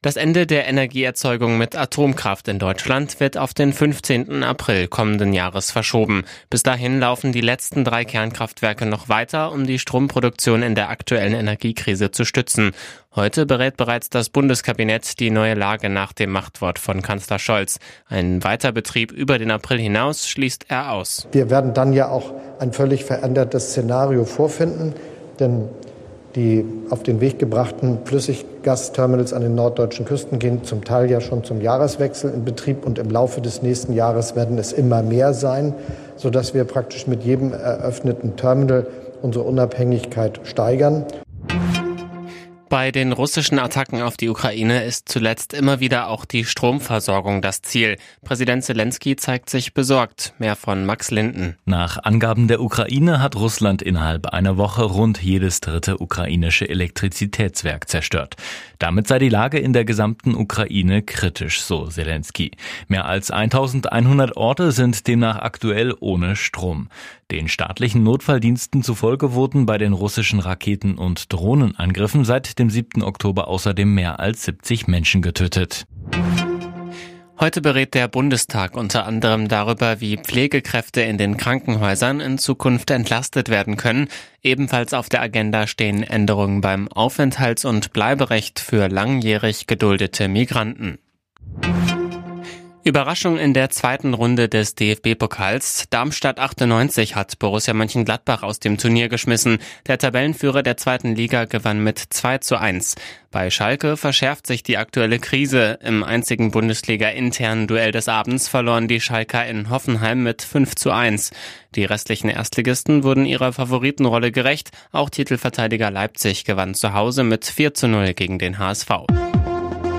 Das Ende der Energieerzeugung mit Atomkraft in Deutschland wird auf den 15. April kommenden Jahres verschoben. Bis dahin laufen die letzten drei Kernkraftwerke noch weiter, um die Stromproduktion in der aktuellen Energiekrise zu stützen. Heute berät bereits das Bundeskabinett die neue Lage nach dem Machtwort von Kanzler Scholz. Ein Weiterbetrieb über den April hinaus schließt er aus. Wir werden dann ja auch ein völlig verändertes Szenario vorfinden, denn die auf den Weg gebrachten Flüssiggasterminals an den norddeutschen Küsten gehen zum Teil ja schon zum Jahreswechsel in Betrieb und im Laufe des nächsten Jahres werden es immer mehr sein, sodass wir praktisch mit jedem eröffneten Terminal unsere Unabhängigkeit steigern. Bei den russischen Attacken auf die Ukraine ist zuletzt immer wieder auch die Stromversorgung das Ziel. Präsident Zelensky zeigt sich besorgt. Mehr von Max Linden. Nach Angaben der Ukraine hat Russland innerhalb einer Woche rund jedes dritte ukrainische Elektrizitätswerk zerstört. Damit sei die Lage in der gesamten Ukraine kritisch, so Zelensky. Mehr als 1100 Orte sind demnach aktuell ohne Strom. Den staatlichen Notfalldiensten zufolge wurden bei den russischen Raketen- und Drohnenangriffen seit dem 7. Oktober außerdem mehr als 70 Menschen getötet. Heute berät der Bundestag unter anderem darüber, wie Pflegekräfte in den Krankenhäusern in Zukunft entlastet werden können. Ebenfalls auf der Agenda stehen Änderungen beim Aufenthalts- und Bleiberecht für langjährig geduldete Migranten. Überraschung in der zweiten Runde des DFB-Pokals. Darmstadt 98 hat Borussia Mönchengladbach aus dem Turnier geschmissen. Der Tabellenführer der zweiten Liga gewann mit 2 zu 1. Bei Schalke verschärft sich die aktuelle Krise. Im einzigen Bundesliga-internen Duell des Abends verloren die Schalker in Hoffenheim mit 5 zu 1. Die restlichen Erstligisten wurden ihrer Favoritenrolle gerecht. Auch Titelverteidiger Leipzig gewann zu Hause mit 4 zu 0 gegen den HSV.